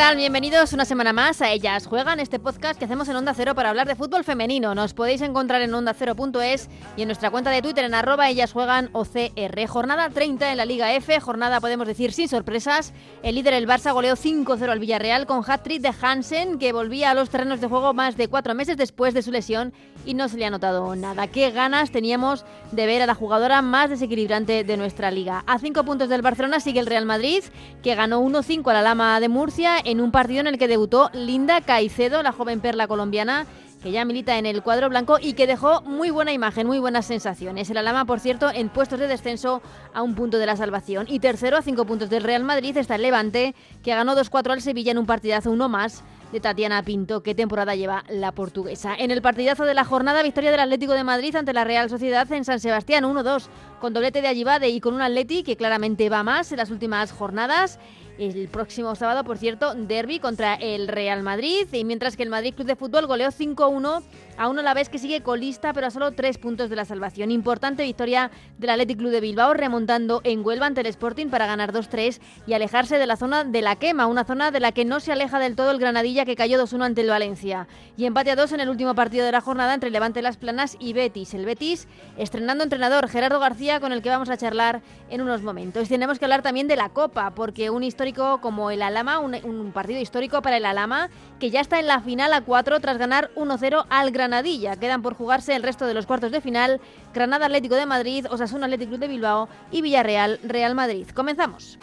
Tal? Bienvenidos una semana más a Ellas Juegan, este podcast que hacemos en Onda Cero para hablar de fútbol femenino. Nos podéis encontrar en ondacero.es y en nuestra cuenta de Twitter en arroba Ellas Juegan OCR. Jornada 30 en la Liga F, jornada podemos decir sin sorpresas. El líder, el Barça, goleó 5-0 al Villarreal con hat-trick de Hansen, que volvía a los terrenos de juego más de cuatro meses después de su lesión y no se le ha notado nada. Qué ganas teníamos de ver a la jugadora más desequilibrante de nuestra liga. A cinco puntos del Barcelona sigue el Real Madrid, que ganó 1-5 a la Lama de Murcia en un partido en el que debutó Linda Caicedo, la joven perla colombiana que ya milita en el cuadro blanco y que dejó muy buena imagen, muy buenas sensaciones. El Alama, por cierto, en puestos de descenso a un punto de la salvación. Y tercero, a cinco puntos del Real Madrid, está el Levante, que ganó 2-4 al Sevilla en un partidazo, uno más de Tatiana Pinto. ¿Qué temporada lleva la portuguesa? En el partidazo de la jornada, victoria del Atlético de Madrid ante la Real Sociedad en San Sebastián, 1-2, con doblete de Allibade y con un Atleti que claramente va más en las últimas jornadas. El próximo sábado, por cierto, derby contra el Real Madrid. Y mientras que el Madrid Club de Fútbol goleó 5-1 a uno a la vez que sigue colista, pero a solo tres puntos de la salvación. Importante victoria del Athletic Club de Bilbao, remontando en Huelva ante el Sporting para ganar 2-3 y alejarse de la zona de la quema, una zona de la que no se aleja del todo el Granadilla que cayó 2-1 ante el Valencia. Y empate a 2 en el último partido de la jornada entre Levante Las Planas y Betis. El Betis estrenando entrenador Gerardo García, con el que vamos a charlar en unos momentos. Tenemos que hablar también de la Copa, porque un histórico como el Alama, un, un partido histórico para el Alama, que ya está en la final a 4 tras ganar 1-0 al Granadilla Granadilla. Quedan por jugarse el resto de los cuartos de final. Granada Atlético de Madrid, Osasuna Atlético de Bilbao y Villarreal Real Madrid. Comenzamos.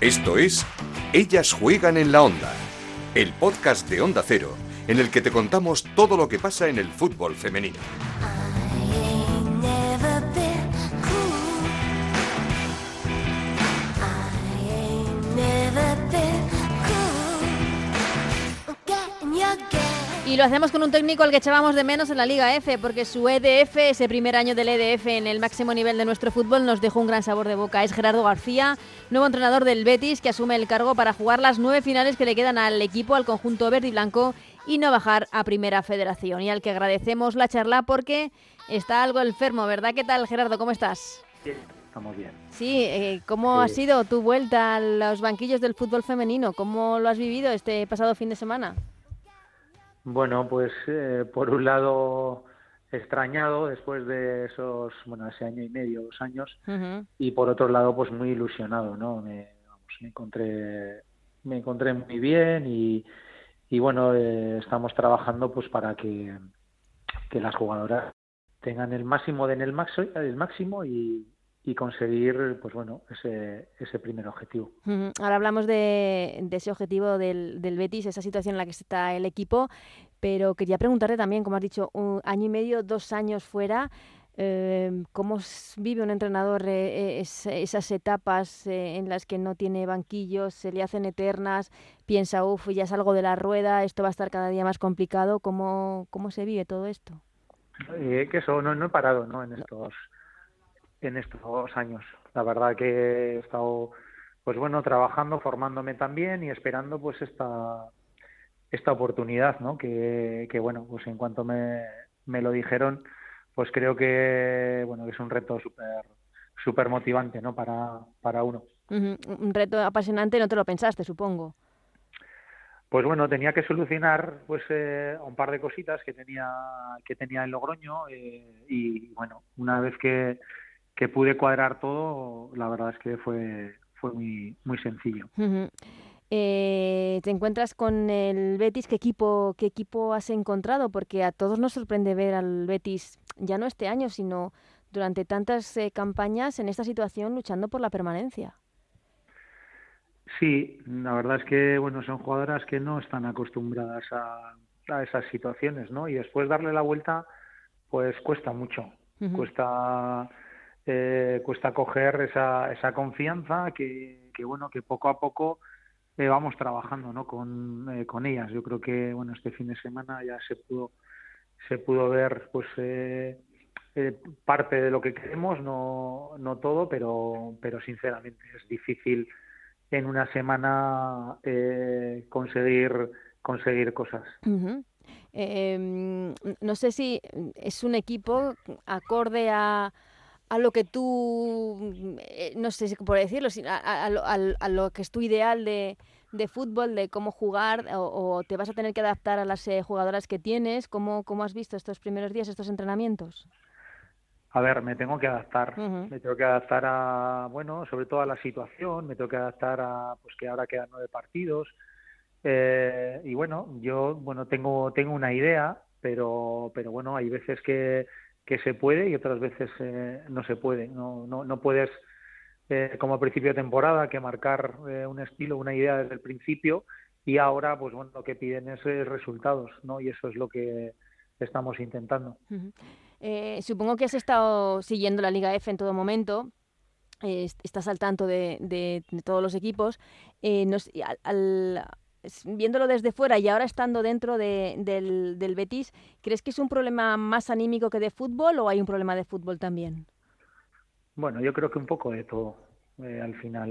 Esto es Ellas juegan en la onda, el podcast de Onda Cero, en el que te contamos todo lo que pasa en el fútbol femenino. Y lo hacemos con un técnico al que echábamos de menos en la Liga F, porque su EDF, ese primer año del EDF en el máximo nivel de nuestro fútbol, nos dejó un gran sabor de boca. Es Gerardo García, nuevo entrenador del Betis, que asume el cargo para jugar las nueve finales que le quedan al equipo, al conjunto verde y blanco, y no bajar a Primera Federación. Y al que agradecemos la charla porque está algo enfermo, ¿verdad? ¿Qué tal, Gerardo? ¿Cómo estás? Bien, estamos bien. Sí, eh, ¿cómo ha sido tu vuelta a los banquillos del fútbol femenino? ¿Cómo lo has vivido este pasado fin de semana? Bueno, pues eh, por un lado extrañado después de esos, bueno, ese año y medio, dos años, y por otro lado, pues muy ilusionado, ¿no? Me, vamos, me encontré, me encontré muy bien y, y bueno, eh, estamos trabajando pues para que, que las jugadoras tengan el máximo de en el, máximo, el máximo y, y conseguir pues bueno ese, ese primer objetivo. Ahora hablamos de, de ese objetivo del, del, Betis, esa situación en la que está el equipo, pero quería preguntarte también, como has dicho, un año y medio, dos años fuera, eh, ¿cómo vive un entrenador eh, esas etapas eh, en las que no tiene banquillos, se le hacen eternas, piensa, uff, ya salgo de la rueda, esto va a estar cada día más complicado? ¿Cómo, cómo se vive todo esto? que eso, no, no he parado ¿no? en estos en estos años. La verdad que he estado, pues bueno, trabajando, formándome también y esperando pues esta esta oportunidad, ¿no? Que, que bueno, pues en cuanto me, me lo dijeron, pues creo que bueno que es un reto súper súper motivante, ¿no? Para, para uno. Un reto apasionante, no te lo pensaste, supongo. Pues bueno, tenía que solucionar pues eh, un par de cositas que tenía que tenía en Logroño eh, y bueno, una vez que, que pude cuadrar todo, la verdad es que fue, fue muy, muy sencillo. eh, te encuentras con el Betis, ¿qué equipo, ¿qué equipo has encontrado? Porque a todos nos sorprende ver al Betis, ya no este año, sino durante tantas eh, campañas en esta situación luchando por la permanencia. Sí, la verdad es que bueno son jugadoras que no están acostumbradas a, a esas situaciones, ¿no? Y después darle la vuelta, pues cuesta mucho, cuesta eh, cuesta coger esa, esa confianza que, que, bueno que poco a poco eh, vamos trabajando ¿no? con, eh, con ellas yo creo que bueno este fin de semana ya se pudo se pudo ver pues eh, parte de lo que queremos no no todo pero pero sinceramente es difícil en una semana conseguir conseguir cosas. Em, no sé si es un equipo acorde a, a lo que tú, eh, no sé si por decirlo, a, a, lo que es tu ideal de, de fútbol, de cómo jugar, o, te vas a tener que adaptar a las eh, jugadoras que tienes. ¿Cómo, ¿Cómo has visto estos primeros días, estos entrenamientos? A ver, me tengo que adaptar, me tengo que adaptar a, bueno, sobre todo a la situación, me tengo que adaptar a, pues que ahora quedan nueve partidos, eh, y bueno, yo, bueno, tengo, tengo una idea, pero, pero bueno, hay veces que, que se puede y otras veces eh, no se puede, no, no, no puedes, eh, como a principio de temporada, que marcar un estilo, una idea desde el principio, y ahora, pues bueno, lo que piden es resultados, ¿no? Y eso es lo que estamos intentando. Eh, supongo que has estado siguiendo la Liga F en todo momento. estás al tanto de, todos los equipos. Eh, viéndolo desde fuera y ahora estando dentro del, del, Betis, ¿crees que es un problema más anímico que de fútbol o hay un problema de fútbol también? Bueno, yo creo que un poco de todo. Eh, al final,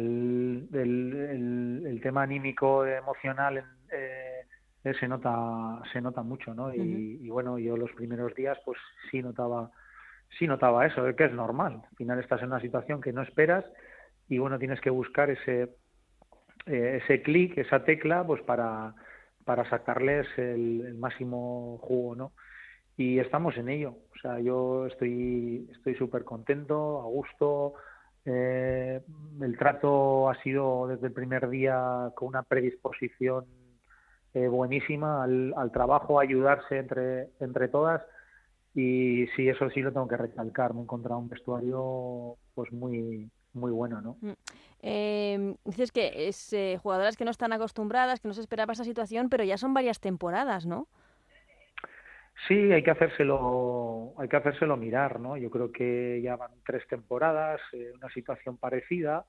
el, el, tema anímico, emocional, eh, eh, se nota se nota mucho no y, bueno yo los primeros días pues sí notaba sí notaba eso que es normal al final estás en una situación que no esperas y bueno tienes que buscar ese eh, ese clic esa tecla pues para para sacarles el, máximo jugo no y estamos en ello. O sea yo estoy estoy súper contento a gusto. Eh, el trato ha sido desde el primer día con una predisposición eh, buenísima al, trabajo, a ayudarse entre, entre todas. Y sí, eso sí lo tengo que recalcar, me he encontrado un vestuario pues muy muy bueno, ¿no? Eh, dices que es eh, jugadoras que no están acostumbradas, que no se esperaba esa situación, pero ya son varias temporadas, ¿no? Sí, hay que hacérselo, hay que hacérselo mirar, ¿no? Yo creo que ya van tres temporadas, una situación parecida,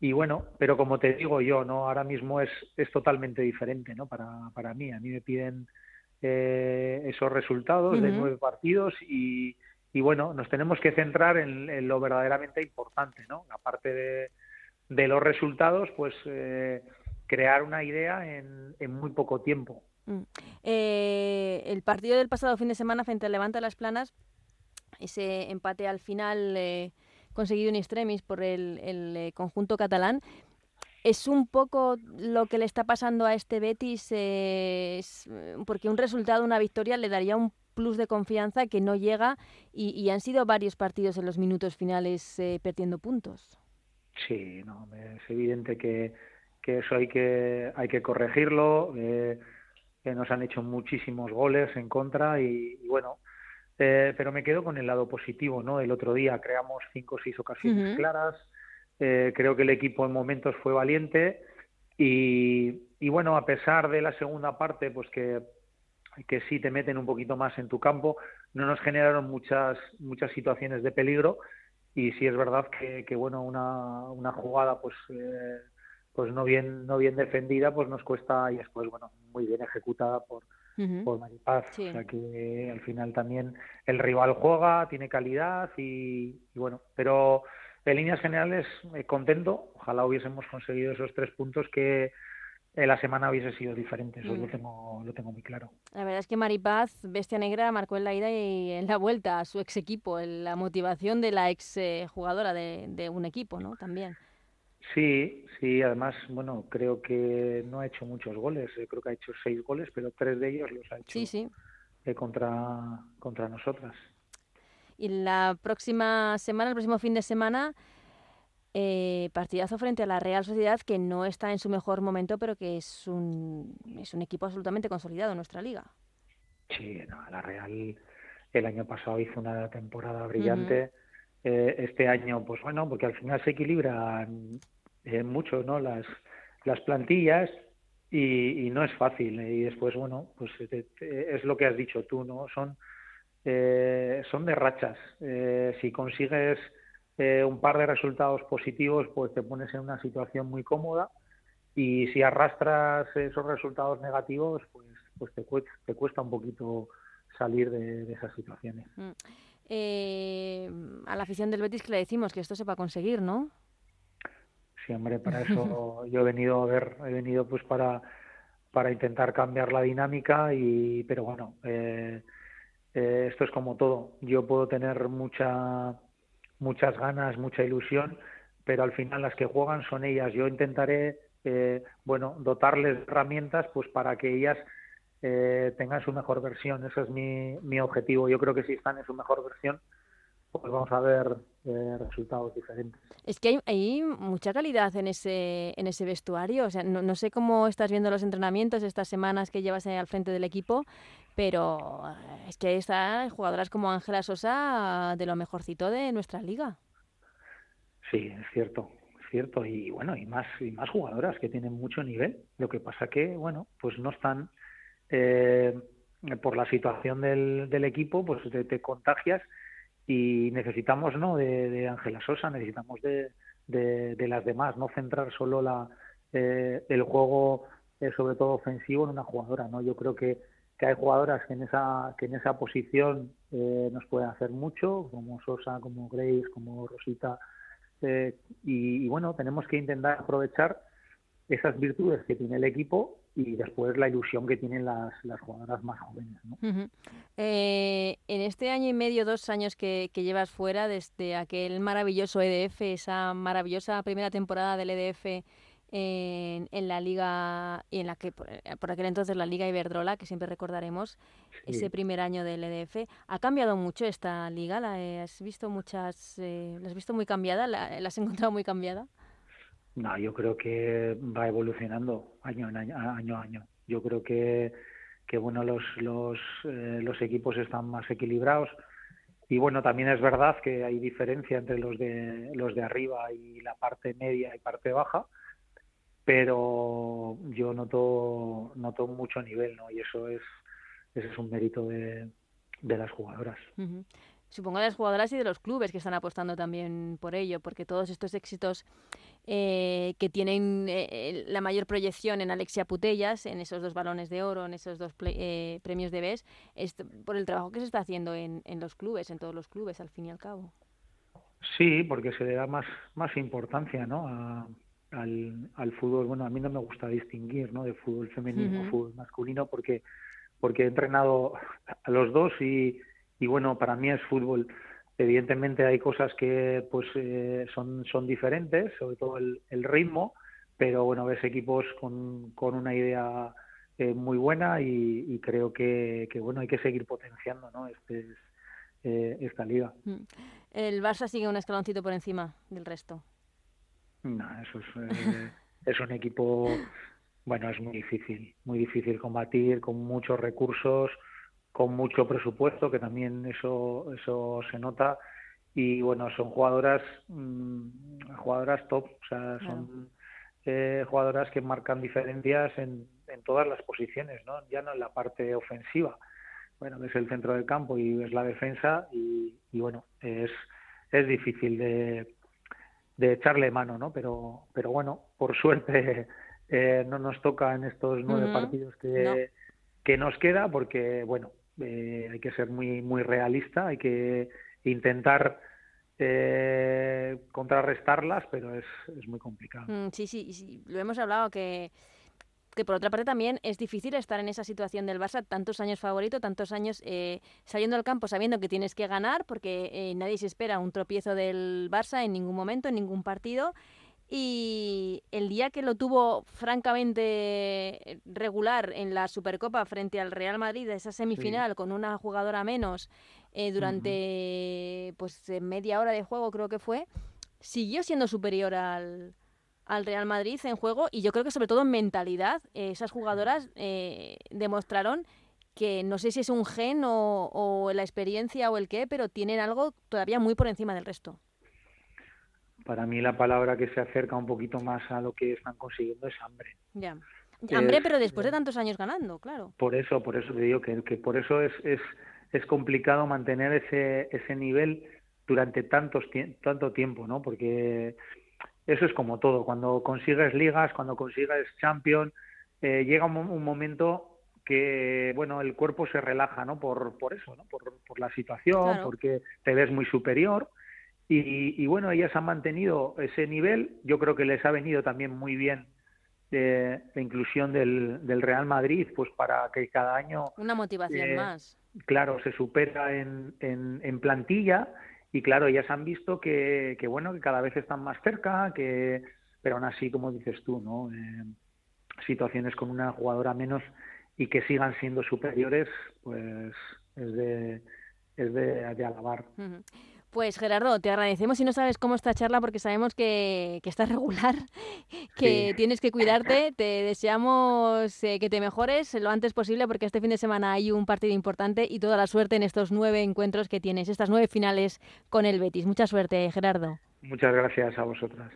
y bueno, pero como te digo yo, no, ahora mismo es, es totalmente diferente, ¿no? Para, para mí, a mí me piden eh, esos resultados de nueve partidos y, y bueno, nos tenemos que centrar en, lo verdaderamente importante, ¿no? Aparte de, de los resultados, pues eh, crear una idea en, en muy poco tiempo. Mm. Eh, el partido del pasado fin de semana frente al Levante Las Planas, ese empate al final conseguido un extremis por el, eh, conjunto catalán. ¿Es un poco lo que le está pasando a este Betis? Eh, porque un resultado, una victoria, le daría un plus de confianza que no llega y, han sido varios partidos en los minutos finales eh, perdiendo puntos. Sí, no, es evidente que, eso hay que, hay que corregirlo. que nos han hecho muchísimos goles en contra y bueno, eh, pero me quedo con el lado positivo, ¿no? El otro día creamos cinco o seis ocasiones claras, eh, creo que el equipo en momentos fue valiente y, y, bueno, a pesar de la segunda parte, pues que, que sí te meten un poquito más en tu campo, no nos generaron muchas, muchas situaciones de peligro y sí es verdad que, que bueno, una, una jugada pues... Eh, pues no bien no bien defendida pues nos cuesta y después bueno muy bien ejecutada por por Maripaz. O sea que al final también el rival juega, tiene calidad y, bueno, pero en líneas generales eh, contento. Ojalá hubiésemos conseguido esos tres puntos que la semana hubiese sido diferente, eso lo, mm. tengo, lo tengo muy claro. La verdad es que Maripaz, Bestia Negra, marcó en la ida y en la vuelta a su ex equipo, la motivación de la ex eh, jugadora de, de un equipo, ¿no? También. Sí, sí, además, bueno, creo que no ha hecho muchos goles, eh, creo que ha hecho seis goles, pero tres de ellos los ha hecho eh, contra, contra nosotras. Y la próxima semana, el próximo fin de semana, eh, partidazo frente a la Real Sociedad, que no está en su mejor momento, pero que es un, es un equipo absolutamente consolidado en nuestra liga. Sí, la Real el año pasado hizo una temporada brillante. este año, pues bueno, porque al final se equilibran eh, mucho ¿no? las, las plantillas y, no es fácil. Y después, bueno, pues es lo que has dicho tú, ¿no? Son, eh, son de rachas. Eh, si consigues eh, un par de resultados positivos, pues te pones en una situación muy cómoda y si arrastras esos resultados negativos, pues, pues te, cuesta, te cuesta un poquito salir de, esas situaciones. Mm. a la afición del Betis que le decimos que esto se va a conseguir, ¿no? sí, hombre, para eso yo he venido a ver, he venido pues para para intentar cambiar la dinámica y pero bueno eh, eh, esto es como todo yo puedo tener mucha muchas ganas mucha ilusión pero al final las que juegan son ellas. Yo intentaré eh, bueno dotarles herramientas pues para que ellas tengan su mejor versión. Ese es mi, mi objetivo. Yo creo que si están en su mejor versión pues vamos a ver eh, resultados diferentes. Es que hay, mucha calidad en ese, en ese vestuario. O sea, no, sé cómo estás viendo los entrenamientos estas semanas que llevas al frente del equipo, pero es que están jugadoras como Ángela Sosa de lo mejorcito de nuestra liga. Sí, es cierto, es cierto. Y bueno, y más, y más jugadoras que tienen mucho nivel. Lo que pasa que, bueno, pues no están... Eh, por la situación del, del equipo, pues te contagias y necesitamos no de Ángela Sosa necesitamos de, de, las demás no centrar solo la eh, el juego eh, sobre todo ofensivo en una jugadora no yo creo que, que hay jugadoras que en esa que en esa posición eh, nos pueden hacer mucho como Sosa como Grace como Rosita y, y bueno tenemos que intentar aprovechar esas virtudes que tiene el equipo y después la ilusión que tienen las, las jugadoras más jóvenes. ¿no? Eh, en este año y medio, dos años que, que, llevas fuera, desde aquel maravilloso EDF, esa maravillosa primera temporada del EDF en, en la liga, y en la que por, aquel entonces la Liga Iberdrola, que siempre recordaremos, ese primer año del EDF, ¿ha cambiado mucho esta liga? ¿La has visto muchas, eh, la has visto muy cambiada? ¿La, ¿La has encontrado muy cambiada? No, yo creo que va evolucionando año año, año a año. Yo creo que, que bueno, los, los, eh, los equipos están más equilibrados. Y bueno, también es verdad que hay diferencia entre los de, los de arriba y la parte media y parte baja, pero yo noto, noto mucho nivel, ¿no? Y eso es, ese es un mérito de, de las jugadoras supongo de las jugadoras y de los clubes que están apostando también por ello, porque todos estos éxitos eh, que tienen eh, la mayor proyección en Alexia Putellas, en esos dos balones de oro, en esos dos eh, premios de BES, es por el trabajo que se está haciendo en, en, los clubes, en todos los clubes, al fin y al cabo. Sí, porque se le da más, más importancia ¿no? al, al fútbol. Bueno, a mí no me gusta distinguir ¿no? de fútbol femenino o fútbol masculino porque, porque he entrenado a los dos y y bueno, para mí es fútbol. Evidentemente hay cosas que pues eh, son, son diferentes, sobre todo el, ritmo, pero bueno, ves equipos con, con una idea eh, muy buena y, creo que, que, bueno hay que seguir potenciando ¿no? este, eh, esta liga. Mm. ¿El Barça sigue un escaloncito por encima del resto? No, eso es, es un equipo, bueno, es muy difícil, muy difícil combatir con muchos recursos, con mucho presupuesto, que también eso, eso se nota. Y bueno, son jugadoras, mmm, jugadoras top, o sea, son eh, jugadoras que marcan diferencias en, en todas las posiciones, ¿no? Ya no en la parte ofensiva. Bueno, es el centro del campo y es la defensa y, y bueno, es, es difícil de, de echarle mano, ¿no? Pero, pero bueno, por suerte eh, no nos toca en estos nueve partidos que, que nos queda porque, bueno, eh, hay que ser muy, muy realista, hay que intentar eh, contrarrestarlas, pero es, es muy complicado. Mm, sí, sí, sí, lo hemos hablado que que por otra parte también es difícil estar en esa situación del Barça, tantos años favorito, tantos años eh, saliendo al campo sabiendo que tienes que ganar, porque nadie se espera un tropiezo del Barça en ningún momento, en ningún partido, y el día que lo tuvo francamente regular en la Supercopa frente al Real Madrid, esa semifinal con una jugadora menos eh, durante pues eh, media hora de juego creo que fue, siguió siendo superior al, al Real Madrid en juego y yo creo que sobre todo en mentalidad eh, esas jugadoras demostraron que no sé si es un gen o, o la experiencia o el qué, pero tienen algo todavía muy por encima del resto para mí la palabra que se acerca un poquito más a lo que están consiguiendo es hambre. Ya. Hambre, pero después de tantos años ganando, claro. Por eso, por eso te digo que, que por eso es, es, es complicado mantener ese, ese nivel durante tantos tanto tiempo, ¿no? Porque eso es como todo. Cuando consigues ligas, cuando consigues champion, eh, llega un, momento que, bueno, el cuerpo se relaja, ¿no? Por, por eso, ¿no? Por, por la situación, porque te ves muy superior Y, bueno, ellas han mantenido ese nivel. Yo creo que les ha venido también muy bien eh, la inclusión del, del, Real Madrid, pues para que cada año... Una motivación eh, más. Claro, se supera en, en, plantilla y claro, ellas han visto que, que, bueno, que cada vez están más cerca, que pero aún así, como dices tú, ¿no? Eh, situaciones con una jugadora menos y que sigan siendo superiores, pues es de, es de, alabar. Pues Gerardo, te agradecemos y no sabes cómo esta charla porque sabemos que, que estás regular, que tienes que cuidarte. Te deseamos eh, que te mejores lo antes posible porque este fin de semana hay un partido importante y toda la suerte en estos nueve encuentros que tienes, estas nueve finales con el Betis. Mucha suerte, Gerardo. Muchas gracias a vosotras.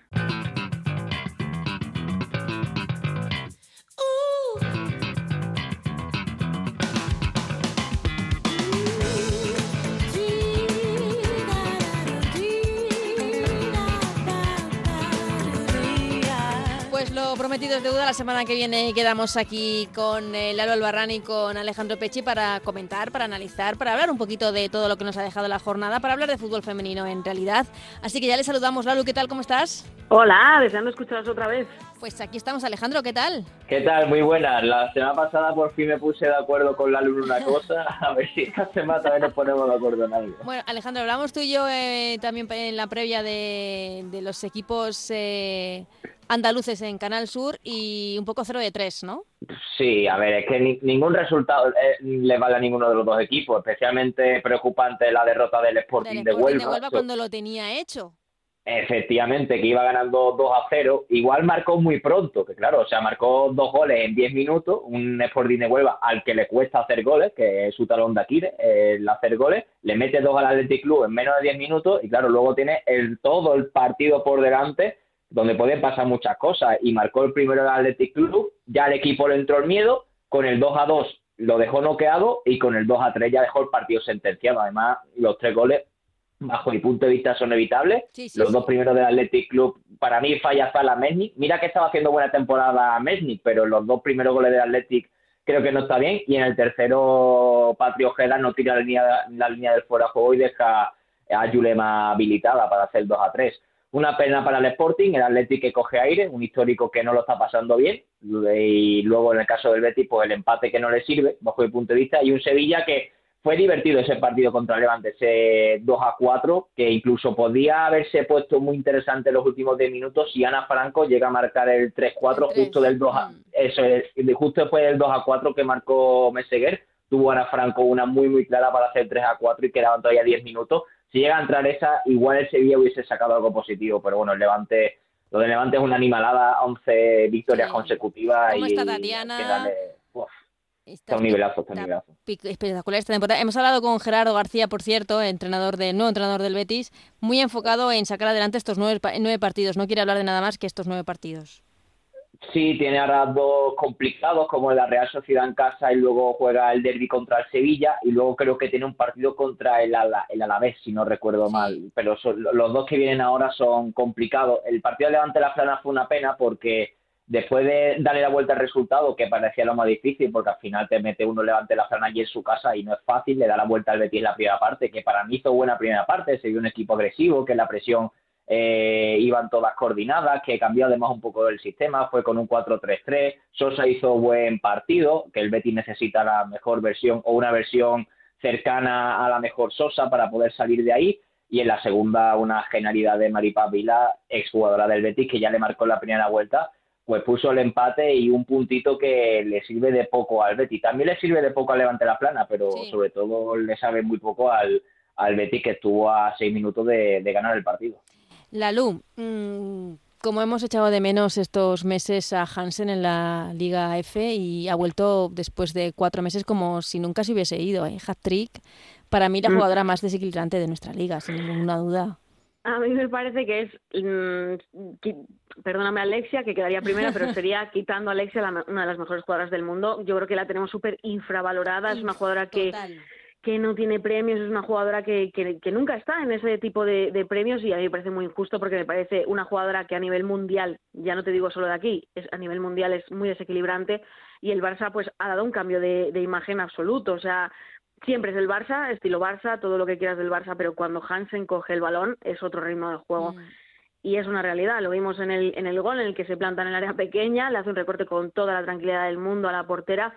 Prometido es deuda. La semana que viene quedamos aquí con eh, Lalo Albarrán y con Alejandro Pechi para comentar, para analizar, para hablar un poquito de todo lo que nos ha dejado la jornada, para hablar de fútbol femenino en realidad. Así que ya le saludamos, Lalo. ¿Qué tal? ¿Cómo estás? Hola, deseando escucharos otra vez. Pues aquí estamos, Alejandro, ¿qué tal? ¿Qué tal? Muy buenas. La semana pasada por fin me puse de acuerdo con la en una cosa. A ver si esta semana también nos ponemos de acuerdo en algo. Bueno, Alejandro, hablamos tú y yo eh, también en la previa de, los equipos eh, andaluces en Canal Sur y un poco 0 de 3, ¿no? Sí, a ver, es que ningún resultado eh, le vale a ninguno de los dos equipos. Especialmente preocupante la derrota del Sporting, de Huelva. de Huelva cuando lo tenía hecho. Efectivamente, que iba ganando 2 a 0. Igual marcó muy pronto, que claro, o sea, marcó dos goles en 10 minutos. Un Sporting de Huelva al que le cuesta hacer goles, que es su talón de Aquiles, el hacer goles. Le mete dos al Athletic Club en menos de 10 minutos y claro, luego tiene el, todo el partido por delante donde pueden pasar muchas cosas. Y marcó el primero el Athletic Club, ya el equipo le entró el miedo, con el 2 a 2 lo dejó noqueado y con el 2 a 3 ya dejó el partido sentenciado. Además, los tres goles, bajo mi punto de vista, son evitables. los dos primeros del Athletic Club, para mí falla Zala Mesnik. Mira que estaba haciendo buena temporada Mesnik, pero los dos primeros goles del Athletic creo que no está bien. Y en el tercero, Patrio Ojeda no tira la línea, la línea del fuera de juego y deja a Yulema habilitada para hacer el 2 a 3. Una pena para el Sporting, el Atlético que coge aire, un histórico que no lo está pasando bien, y luego en el caso del Betis, pues el empate que no le sirve, bajo mi punto de vista, y un Sevilla que fue divertido ese partido contra el Levante, ese 2 a 4, que incluso podía haberse puesto muy interesante en los últimos 10 minutos si Ana Franco llega a marcar el 3-4 justo del 2 a, mm. eso es, justo después del 2 a 4 que marcó Meseguer, tuvo Ana Franco una muy muy clara para hacer 3 a 4 y quedaban todavía 10 minutos si llega a entrar esa, igual el Sevilla hubiese sacado algo positivo, pero bueno, el Levante, lo de Levante es una animalada, 11 victorias consecutivas. ¿Cómo y está Tatiana? está, un nivelazo, está un nivelazo. Espectacular esta temporada. Hemos hablado con Gerardo García, por cierto, entrenador de, nuevo entrenador del Betis, muy enfocado en sacar adelante estos nueve, nueve partidos. No quiere hablar de nada más que estos nueve partidos. Sí, tiene ahora dos complicados, como la Real Sociedad en casa y luego juega el derby contra el Sevilla y luego creo que tiene un partido contra el, el Alavés, si no recuerdo mal. Pero los dos que vienen ahora son complicados. El partido de Levante la Plana fue una pena porque después de darle la vuelta al resultado, que parecía lo más difícil, porque al final te mete uno Levante la Plana allí en su casa y no es fácil, le da la vuelta al Betis en la primera parte, que para mí hizo buena primera parte, se vio un equipo agresivo, que la presión eh, iban todas coordinadas, que cambió además un poco el sistema, fue con un 4-3-3, Sosa hizo buen partido, que el Betis necesita la mejor versión o una versión cercana a la mejor Sosa para poder salir de ahí, y en la segunda una genialidad de Maripaz Vila, exjugadora del Betis, que ya le marcó la primera vuelta, pues puso el empate y un puntito que le sirve de poco al Betis. También le sirve de poco al Levante la Plana, pero sobre todo le sabe muy poco al, al Betis que estuvo a seis minutos de ganar el partido. Lalu, mmm, como hemos echado de menos estos meses a Hansen en la Liga F y ha vuelto después de cuatro meses como si nunca se hubiese ido, ¿eh? Hat-trick, para mí la mm. jugadora más desequilibrante de nuestra liga, sin ninguna duda. A mí me parece que es, mm, perdóname Alexia, que quedaría primera, pero sería quitando a Alexia una de las mejores jugadoras del mundo. Yo creo que la tenemos súper infravalorada, es una jugadora que que no tiene premios, es una jugadora que, que, nunca está en ese tipo de, premios y a mí me parece muy injusto porque me parece una jugadora que a nivel mundial, ya no te digo solo de aquí, es, a nivel mundial es muy desequilibrante y el Barça pues ha dado un cambio de, imagen absoluto, o sea, siempre es el Barça, estilo Barça, todo lo que quieras del Barça, pero cuando Hansen coge el balón es otro ritmo de juego. Mm. Y es una realidad, lo vimos en el, en el gol en el que se planta en el área pequeña, le hace un recorte con toda la tranquilidad del mundo a la portera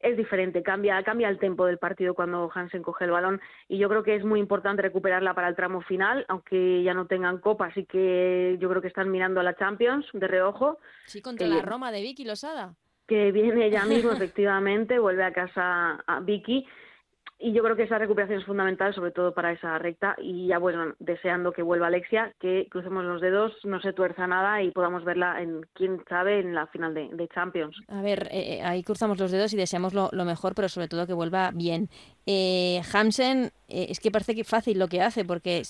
es diferente, cambia, cambia el tempo del partido cuando Hansen coge el balón y yo creo que es muy importante recuperarla para el tramo final, aunque ya no tengan copa, así que yo creo que están mirando a la Champions de reojo. Sí, contra la Roma de Vicky Losada. Que viene ella mismo, efectivamente, vuelve a casa a Vicky y yo creo que esa recuperación es fundamental, sobre todo para esa recta. Y ya, bueno, deseando que vuelva Alexia, que crucemos los dedos, no se tuerza nada y podamos verla, en quién sabe, en la final de, Champions. A ver, eh, eh, ahí cruzamos los dedos y deseamos lo, mejor, pero sobre todo que vuelva bien. Eh, Hamsen, eh, es que parece que fácil lo que hace, porque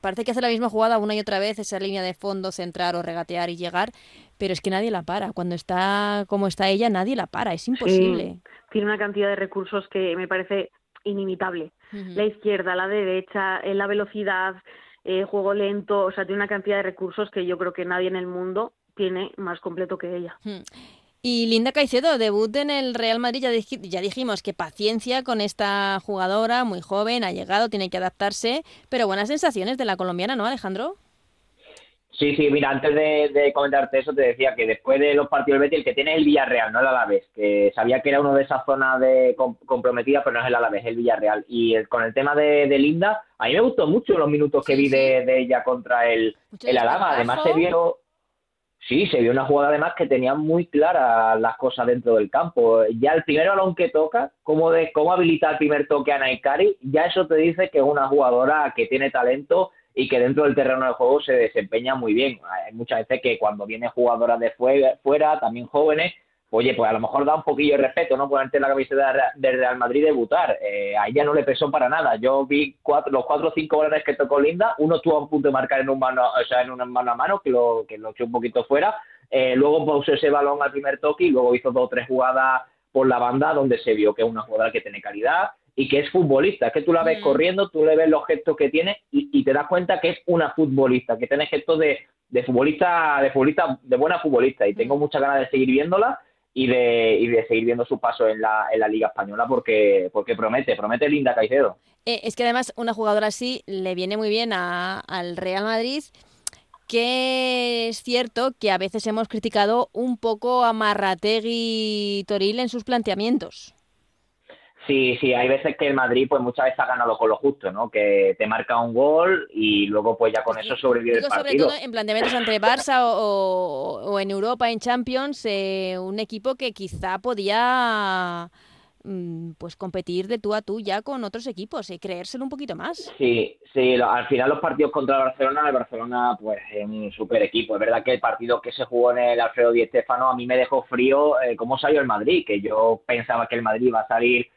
parece que hace la misma jugada una y otra vez, esa línea de fondo, centrar o regatear y llegar, pero es que nadie la para. Cuando está como está ella, nadie la para, es imposible tiene una cantidad de recursos que me parece inimitable. La izquierda, la derecha, eh, la velocidad, eh, juego lento, o sea, tiene una cantidad de recursos que yo creo que nadie en el mundo tiene más completo que ella. Y Linda Caicedo, debut en el Real Madrid, ya, ya, dijimos que paciencia con esta jugadora, muy joven, ha llegado, tiene que adaptarse, pero buenas sensaciones de la colombiana, ¿no, Alejandro? Sí, sí, mira, antes de, comentarte eso te decía que después de los partidos del Betis, el que tiene es el Villarreal, no el Alavés, que sabía que era uno de esas zonas de comprometida, pero no es el Alavés, es el Villarreal. Y con el tema de, Linda, a mí me gustó mucho los minutos que vi de, ella contra el, el Alama. Además se vio, sí, se vio una jugada además que tenía muy claras las cosas dentro del campo. Ya el primer balón que toca, cómo, de, cómo habilita el primer toque a Naikari, ya eso te dice que es una jugadora que tiene talento y que dentro del terreno de juego se desempeña muy bien. Hay muchas veces que cuando vienen jugadoras de fuera, también jóvenes, oye, pues a lo mejor da un poquillo de respeto, ¿no? Ponerte la camiseta del Real Madrid debutar. Eh, a ella no le pesó para nada. Yo vi cuatro, los cuatro o cinco balones que tocó Linda, uno estuvo a punto de marcar en un mano, o sea, en una mano a mano, que lo, que lo echó un poquito fuera. Eh, luego puso ese balón al primer toque y luego hizo dos o tres jugadas por la banda donde se vio que es una jugadora que tiene calidad, y que es futbolista, es que tú la ves mm. corriendo, tú le ves los gestos que tiene y, te das cuenta que es una futbolista, que tiene gestos de, de futbolista, de futbolista, de buena futbolista y tengo mm. muchas ganas de seguir viéndola y de, y de seguir viendo su paso en la, en la Liga Española porque, porque promete, promete Linda Caicedo. Eh, es que además una jugadora así le viene muy bien al Real Madrid que es cierto que a veces hemos criticado un poco a Marrategui Toril en sus planteamientos. Sí, sí, hay veces que el Madrid pues muchas veces ha ganado con lo justo, ¿no? Que te marca un gol y luego pues ya con eso sobrevive el partido. Sobre todo en planteamientos entre Barça o, en Europa, en Champions, eh, un equipo que quizá podía mm, pues competir de tú a tú ya con otros equipos y creérselo un poquito más. Sí, sí, al final los partidos contra el Barcelona, el Barcelona pues es un super equipo. Es verdad que el partido que se jugó en el Alfredo Di Stéfano a mí me dejó frío eh, cómo salió el Madrid, que yo pensaba que el Madrid iba a salir eh,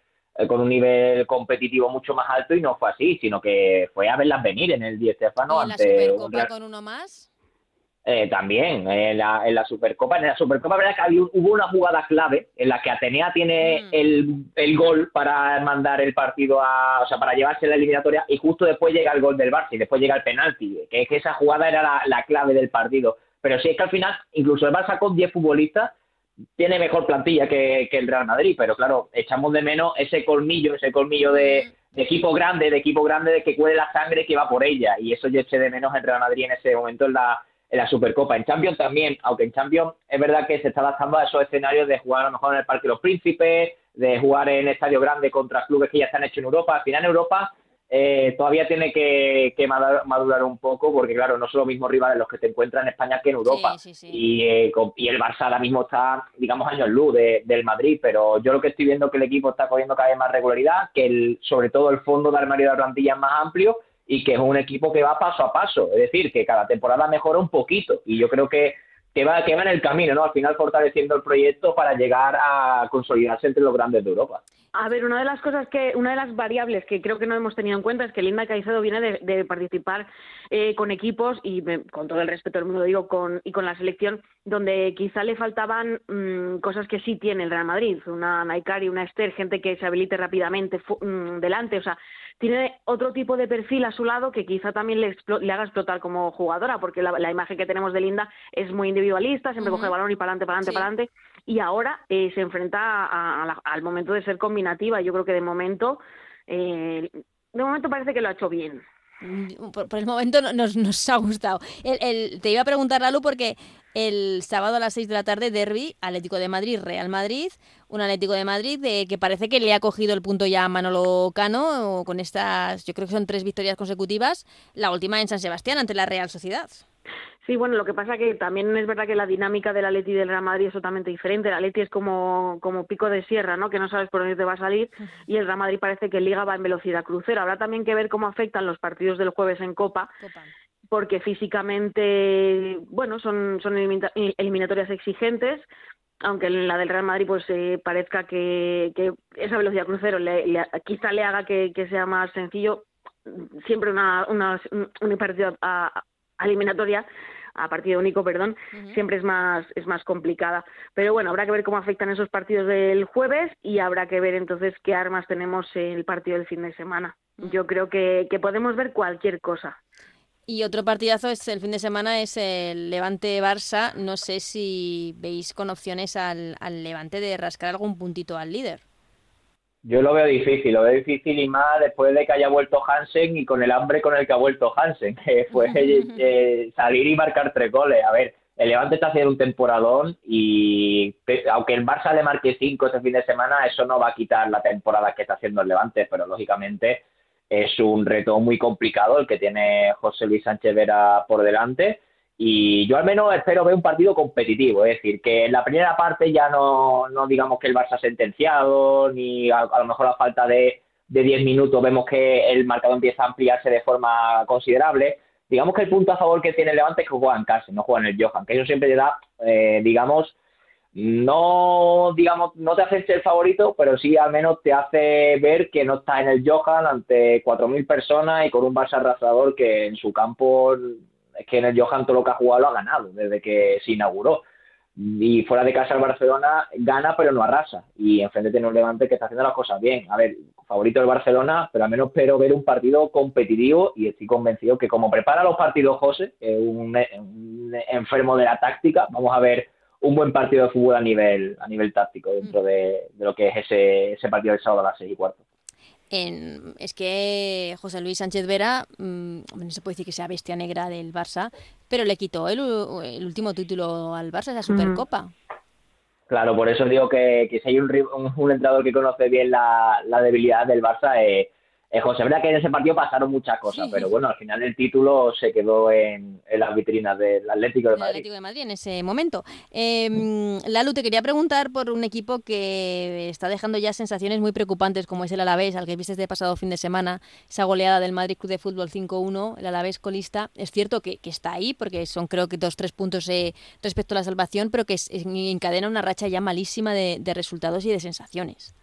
con un nivel competitivo mucho más alto y no fue así, sino que fue a verlas venir en el Di Stefano. ¿Y en la Supercopa con uno más? Eh, también, en la, en la Supercopa. En la Supercopa, verdad que hubo una jugada clave en la que Atenea tiene mm. el, el, gol para mandar el partido a. O sea, para llevarse la eliminatoria y justo después llega el gol del Barça y después llega el penalti. Que es que esa jugada era la, la clave del partido. Pero sí es que al final, incluso el Barça con 10 futbolistas tiene mejor plantilla que, el Real Madrid, pero claro, echamos de menos ese colmillo, ese colmillo de, equipo grande, de equipo grande de que cuele la sangre que va por ella, y eso yo eché de menos en Real Madrid en ese momento en la, en la Supercopa. En Champions también, aunque en Champions es verdad que se está adaptando a esos escenarios de jugar a lo mejor en el Parque de los Príncipes, de jugar en estadio grande contra clubes que ya están hechos en Europa. Al final en Europa eh, todavía tiene que, madurar un poco porque, claro, no son los mismos rivales los que te encuentran en España que en Europa. Y, eh, y, el Barça ahora mismo está, digamos, años luz del Madrid, pero yo lo que estoy viendo es que el equipo está cogiendo cada vez más regularidad, que el, sobre todo el fondo de armario de la plantilla es más amplio y que es un equipo que va paso a paso. Es decir, que cada temporada mejora un poquito. Y yo creo que que va, que va en el camino, ¿no? Al final fortaleciendo el proyecto para llegar a consolidarse entre los grandes de Europa. A ver, una de las cosas que, una de las variables que creo que no hemos tenido en cuenta es que Linda Caicedo viene de, participar eh, con equipos y con todo el respeto del mundo digo con y con la selección donde quizá le faltaban mm, cosas que sí tiene el Real Madrid, una Naikari, una Esther, gente que se habilite rápidamente mm, delante, o sea, tiene otro tipo de perfil a su lado que quizá también le, le haga explotar como jugadora, porque la, imagen que tenemos de Linda es muy individual individualista, siempre coge el balón y para adelante, para adelante, para adelante. Y ahora eh, se enfrenta al momento de ser combinativa. Yo creo que de momento, eh, de momento parece que lo ha hecho bien. Mm, por, el momento nos, nos ha gustado. El, te iba a preguntar, Lalu, porque el sábado a las 6 de la tarde, Derby, Atlético de Madrid, Real Madrid, un Atlético de Madrid de, que parece que le ha cogido el punto ya a Manolo Cano con estas, yo creo que son tres victorias consecutivas, la última en San Sebastián ante la Real Sociedad. Sí, bueno, lo que pasa que también es verdad que la dinámica del Atleti y del Real Madrid es totalmente diferente. El Atleti es como, como pico de sierra, ¿no? Que no sabes por dónde te va a salir y el Real Madrid parece que Liga va en velocidad crucero. Habrá también que ver cómo afectan los partidos del jueves en Copa. porque físicamente, bueno, son, son eliminatorias exigentes, aunque en la del Real Madrid pues eh, parezca que, que, esa velocidad crucero le, quizá le haga que, sea más sencillo, siempre una, una, un partido a, eliminatoria a partido único, perdón, siempre es más es más complicada. Pero bueno, habrá que ver cómo afectan esos partidos del jueves y habrá que ver entonces qué armas tenemos en el partido del fin de semana. Yo creo que, que podemos ver cualquier cosa. Y otro partidazo es el fin de semana es el Levante Barça. No sé si veis con opciones al, al Levante de rascar algún puntito al líder. Yo lo veo difícil, lo veo difícil y más después de que haya vuelto Hansen y con el hambre con el que ha vuelto Hansen, que fue eh, salir y marcar tres goles. A ver, el Levante está haciendo un temporadón y aunque el Barça le marque cinco este fin de semana, eso no va a quitar la temporada que está haciendo el Levante, pero lógicamente es un reto muy complicado el que tiene José Luis Sánchez Vera por delante y yo al menos espero ver un partido competitivo, es decir, que en la primera parte ya no, no digamos que el Barça ha sentenciado, ni a, lo mejor a falta de, de 10 minutos vemos que el marcador empieza a ampliarse de forma considerable. Digamos que el punto a favor que tiene Levante es que juega en casa, no juega en el Johan, que eso siempre le da, eh, digamos, no digamos no te hace ser favorito, pero sí al menos te hace ver que no está en el Johan ante 4.000 personas y con un Barça arrasador que en su campo es que en el Johan todo lo que ha jugado lo ha ganado desde que se inauguró. Y fuera de casa el Barcelona gana pero no arrasa. Y enfrente tiene un Levante que está haciendo las cosas bien. A ver, favorito del Barcelona, pero al menos espero ver un partido competitivo y estoy convencido que como prepara los partidos José, un, un enfermo de la táctica, vamos a ver un buen partido de fútbol a nivel a nivel táctico dentro de, lo que es ese, ese partido del sábado a las seis y cuarto es que José Luis Sánchez Vera, mm, no se puede decir que sea bestia negra del Barça, pero le quitó el, último título al Barça, esa Supercopa. Claro, por eso digo que, si hay un, un, entrenador que conoce bien la, la debilidad del Barça, eh, eh, José, verdad que en ese partido pasaron muchas cosas, pero bueno, al final el título se quedó en, las vitrinas del Atlético de Madrid. El Atlético de Madrid en ese momento. Eh, Lalu, te quería preguntar por un equipo que está dejando ya sensaciones muy preocupantes, como es el Alavés, al que viste este pasado fin de semana, esa goleada del Madrid Club de Fútbol 5-1, el Alavés colista. Es cierto que, está ahí, porque son creo que dos, tres puntos eh, respecto a la salvación, pero que encadena una racha ya malísima de resultados y de sensaciones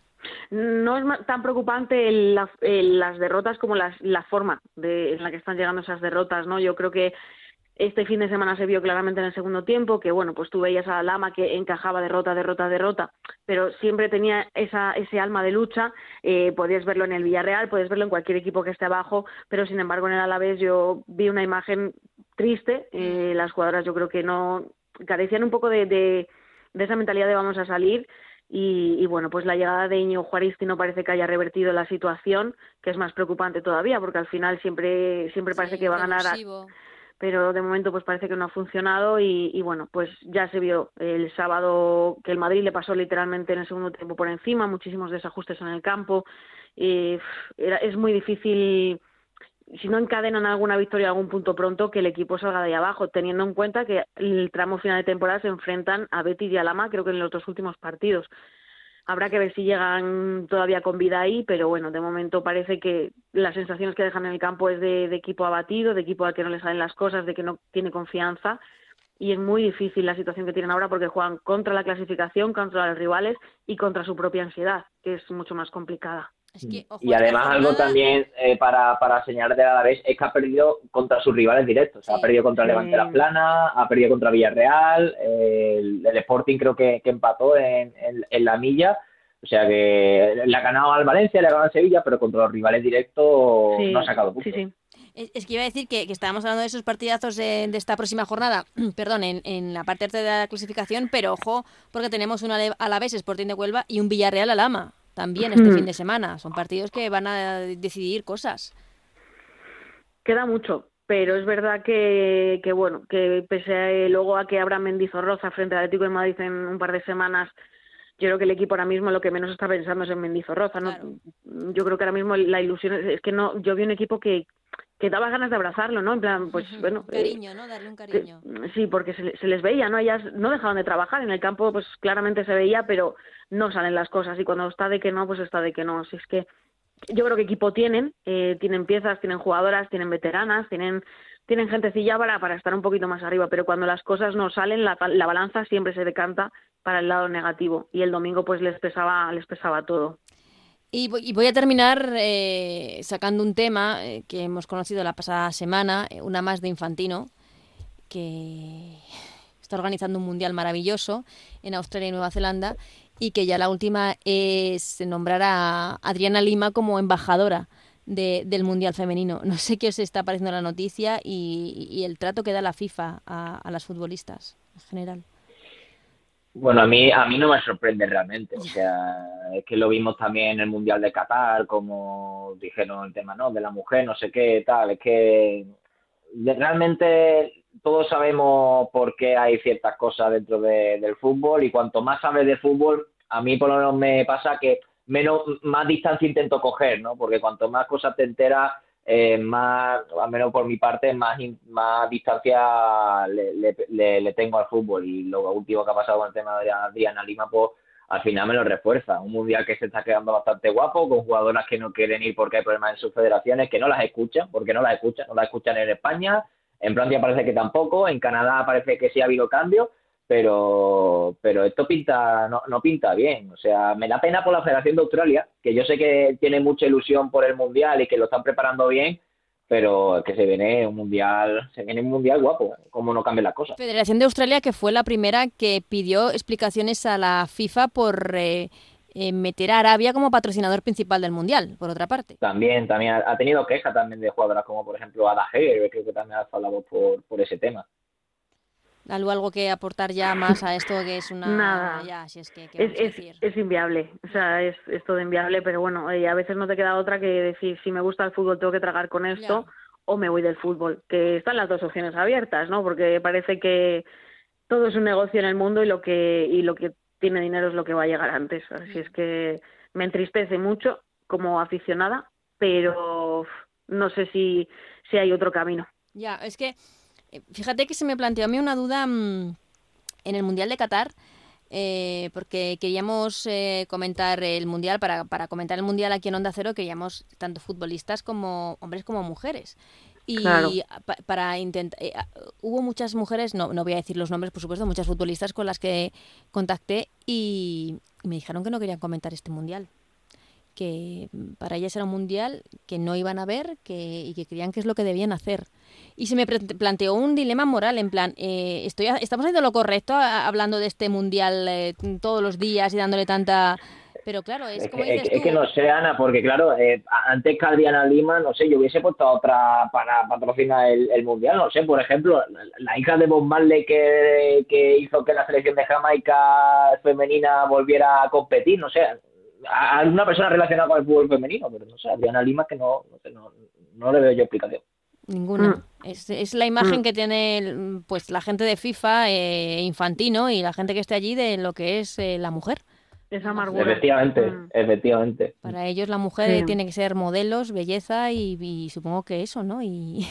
no es tan preocupante las derrotas como la forma de, en la que están llegando esas derrotas, ¿no? Yo creo que este fin de semana se vio claramente en el segundo tiempo que, bueno, pues tú veías a Lama que encajaba derrota, derrota, derrota, pero siempre tenía esa, ese alma de lucha. Eh, podías verlo en el Villarreal, puedes verlo en cualquier equipo que esté abajo, pero sin embargo en el Alavés yo vi una imagen triste. Eh, las jugadoras yo creo que no carecían un poco de, de, de esa mentalidad de vamos a salir y, bueno, pues la llegada de Iñigo Juaristi no parece que haya revertido la situación, que es más preocupante todavía, porque al final siempre, siempre parece que va a ganar. pero de momento pues parece que no ha funcionado y, bueno, pues ya se vio el sábado que el Madrid le pasó literalmente en el segundo tiempo por encima, muchísimos desajustes en el campo. y es muy difícil si no encadenan alguna victoria algún punto pronto, que el equipo salga de ahí abajo, teniendo en cuenta que el tramo final de temporada se enfrentan a Betis y a Lama, creo que en los dos últimos partidos. Habrá que ver si llegan todavía con vida ahí, pero bueno, de momento parece que las sensaciones que dejan en el campo es de, equipo abatido, de equipo al que no le salen las cosas, de que no tiene confianza y es muy difícil la situación que tienen ahora porque juegan contra la clasificación, contra los rivales y contra su propia ansiedad, que es mucho más complicada. Mm. y además algo también eh, para, para señalar de la vez es que ha perdido contra sus rivales directos. ha perdido contra el Levante La Plana, ha perdido contra Villarreal, el, Sporting creo que, empató en, en, la milla. O sea que le ha ganado al Valencia, le ha ganado al Sevilla, pero contra los rivales directos no ha sacado puntos. Es, que iba a decir que, estábamos hablando de esos partidazos de, esta próxima jornada, perdón, en, en, la parte de la clasificación, pero ojo, porque tenemos un Alavés Sporting de Huelva y un Villarreal Alama también este fin de semana. Son partidos que van a decidir cosas. Queda mucho, pero es verdad que, que bueno, que pese a, luego a que habrá Mendizorroza frente al Atlético de Madrid en un par de semanas, yo creo que el equipo ahora mismo lo que menos está pensando es en Mendizorroza, ¿no? Yo creo que ahora mismo la ilusión es, que no, yo vi un equipo que que daba ganas de abrazarlo, ¿no? En plan, pues bueno... Un cariño, ¿no? Darle un cariño. sí, porque se, les veía, ¿no? Ellas no dejaban de trabajar, en el campo pues claramente se veía, pero no salen las cosas y cuando está de que no, pues está de que no. Si es que yo creo que equipo tienen, eh, tienen piezas, tienen jugadoras, tienen veteranas, tienen tienen gentecilla para, para estar un poquito más arriba, pero cuando las cosas no salen, la, la balanza siempre se decanta para el lado negativo y el domingo pues les pesaba, les pesaba todo. Y voy, a terminar eh, sacando un tema eh, que hemos conocido la pasada semana, eh, una más de Infantino, que está organizando un mundial maravilloso en Australia y Nueva Zelanda y que ya la última es nombrar a Adriana Lima como embajadora del mundial femenino. No sé qué os está pareciendo la noticia y, el trato que da la FIFA a las futbolistas en general. Bueno, a mí, a mí no me sorprende realmente. O sea, es que lo vimos también en el Mundial de Qatar, como dijeron el tema, ¿no? De la mujer, no sé qué, tal. Es que realmente todos sabemos por qué hay ciertas cosas dentro del fútbol y cuanto más sabes de fútbol, a mí por lo menos me pasa que menos más distancia intento coger, ¿no? Porque cuanto más cosas te enteras, eh, más, al menos por mi parte, más, más distancia le, le, tengo al fútbol. Y lo último que ha pasado con el tema de Lima, pues al final me lo refuerza. Un mundial que se está quedando bastante guapo, con jugadoras que no quieren ir porque hay problemas en sus federaciones, que no las escuchan, porque no las escuchan, no las escuchan en España. En Francia parece que tampoco, en Canadá parece que sí ha habido cambios, pero pero esto pinta no, no pinta bien. O sea, me da pena por la Federación de Australia, que yo sé que tiene mucha ilusión por el Mundial y que lo están preparando bien, pero que se viene un mundial, se viene un mundial guapo, como no cambien las cosas. Federación de Australia que fue la primera que pidió explicaciones a la FIFA por eh, eh, meter a Arabia como patrocinador principal del mundial, por otra parte. También, también ha, tenido queja también de jugadoras como por ejemplo Ada Heger, creo que también ha hablado por, por ese tema algo, algo que aportar ya más a esto que es una... Nada. Ya, si es, que, es, es, inviable, o sea, es, es todo inviable, pero bueno, eh, a veces no te queda otra que decir, si me gusta el fútbol tengo que tragar con esto o me voy del fútbol, que están las dos opciones abiertas, ¿no? Porque parece que todo es un negocio en el mundo y lo que, y lo que tiene dinero es lo que va a llegar antes. Así es que me entristece mucho como aficionada, pero no sé si, si hay otro camino. Ya, es que fíjate que se me planteó a mí una duda mm, en el Mundial de Qatar. Eh, porque queríamos eh, comentar el mundial, para, para, comentar el mundial aquí en Onda Cero, queríamos tanto futbolistas como hombres como mujeres. Y para intentar. hubo muchas mujeres, no, no voy a decir los nombres, por supuesto, muchas futbolistas con las que contacté y me dijeron que no querían comentar este mundial que para ellas era un mundial que no iban a ver que, y que creían que es lo que debían hacer. Y se me planteó un dilema moral, en plan, eh, estoy, ¿estamos haciendo lo correcto hablando de este mundial eh, todos los días y dándole tanta... Pero claro, es, como que, es que no sé, Ana, porque claro, eh, antes que Adriana Lima, no sé, yo hubiese puesto otra para patrocinar el, mundial, no sé, por ejemplo, la, hija de Bob Marley que, que hizo que la selección de Jamaica femenina volviera a competir, no sé, a alguna persona relacionada con el fútbol femenino, pero no sé, Adriana Lima que no, no, no, le veo yo explicación. Ninguna. Mm. Es, es, la imagen mm. que tiene pues la gente de FIFA, eh, Infantino y la gente que esté allí de lo que es eh, la mujer. Esa amargura. Efectivamente, mm. efectivamente. Para ellos la mujer tiene que ser modelos, belleza y, supongo que eso, ¿no? Y,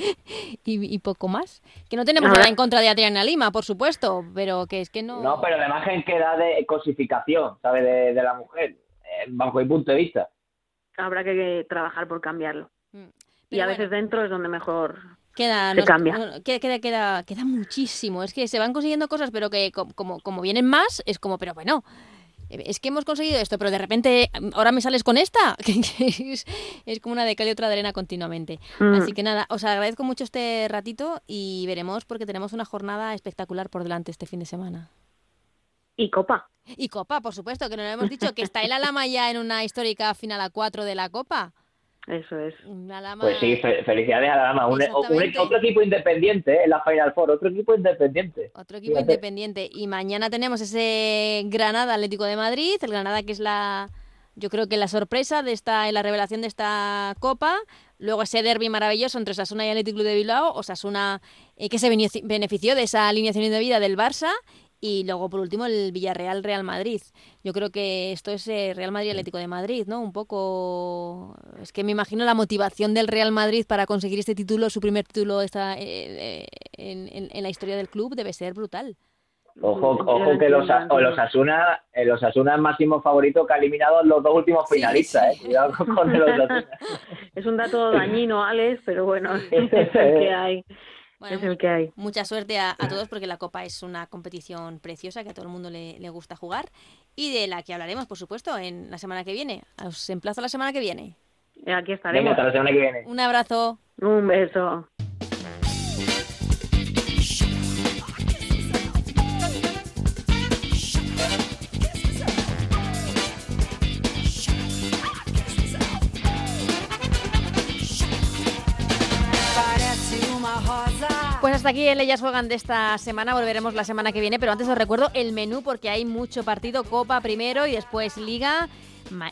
y, poco más. Que no tenemos nada en contra de Adriana Lima, por supuesto, pero que es que no... No, pero la imagen que da de cosificación, ¿sabes? De, la mujer, eh, bajo mi punto de vista. Habrá que trabajar por cambiarlo. Mm. y a veces dentro es donde mejor queda, se cambia. Queda, queda, queda, muchísimo. Es que se van consiguiendo cosas, pero que como, como vienen más, es como, pero bueno, es que hemos conseguido esto, pero de repente ahora me sales con esta, es, como una de cal y otra de arena continuamente. Mm. Así que nada, os agradezco mucho este ratito y veremos porque tenemos una jornada espectacular por delante este fin de semana. Y Copa. Y Copa, por supuesto, que nos hemos dicho que está el Alama ya en una histórica final a cuatro de la Copa. Eso es. Pues sí, felicidades a la Lama. Un, otro equipo independiente ¿eh? en la Final Four, otro equipo independiente. Otro equipo independiente. Y mañana tenemos ese Granada Atlético de Madrid, el Granada que es la, yo creo que la sorpresa de esta, la revelación de esta Copa. Luego ese derby maravilloso entre Osasuna y Atlético de Bilbao. Osasuna eh, que se benefició de esa alineación de vida del Barça y luego, por último, el Villarreal-Real Madrid. Yo creo que esto es eh, Real Madrid-Atlético de Madrid, ¿no? Un poco... Es que me imagino la motivación del Real Madrid para conseguir este título, su primer título esta, eh, en, en, la historia del club, debe ser brutal. Ojo, ojo que los, los Asuna, los Asuna es máximo favorito que ha eliminado los dos últimos finalistas, ¿eh? Cuidado con los Asuna. Es un dato dañino, Alex, pero bueno, es el que hay es el que hay. Mucha suerte a, todos porque la Copa es una competición preciosa que a todo el mundo le, gusta jugar y de la que hablaremos, por supuesto, en la semana que viene. Os emplazo la semana que viene. Aquí estaremos. la semana que viene. Un abrazo. Un beso. Hasta aquí el Ellas Juegan de esta semana, volveremos la semana que viene, pero antes os recuerdo el menú porque hay mucho partido, Copa primero y después Liga.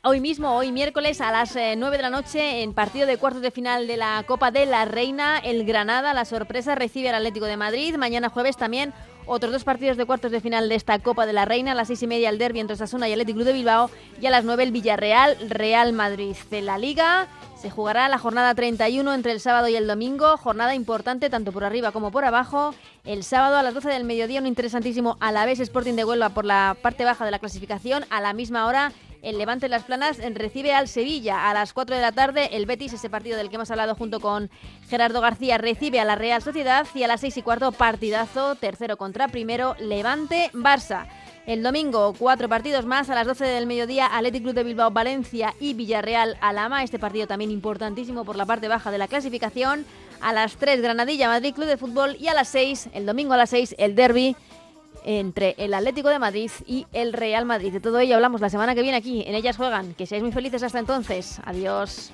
Hoy mismo, hoy miércoles a las 9 eh, de la noche, en partido de cuartos de final de la Copa de la Reina, el Granada, la sorpresa, recibe al Atlético de Madrid. Mañana jueves también otros dos partidos de cuartos de final de esta Copa de la Reina. A las seis y media el derbi entre Sasuna y Atlético de Bilbao. Y a las 9 el Villarreal, Real Madrid. De la Liga se jugará la jornada 31 entre el sábado y el domingo, jornada importante tanto por arriba como por abajo. El sábado a las 12 del mediodía un interesantísimo a la vez Sporting de Huelva por la parte baja de la clasificación. A la misma hora el Levante Las Planas recibe al Sevilla. A las 4 de la tarde el Betis, ese partido del que hemos hablado junto con Gerardo García, recibe a la Real Sociedad. Y a las 6 y cuarto partidazo, tercero contra primero, Levante Barça. El domingo, cuatro partidos más. A las 12 del mediodía, Athletic Club de Bilbao, Valencia y Villarreal Alama. Este partido también importantísimo por la parte baja de la clasificación. A las 3, Granadilla, Madrid Club de Fútbol. Y a las 6, el domingo a las 6, el derby entre el Atlético de Madrid y el Real Madrid. De todo ello hablamos la semana que viene aquí. En ellas juegan. Que seáis muy felices hasta entonces. Adiós.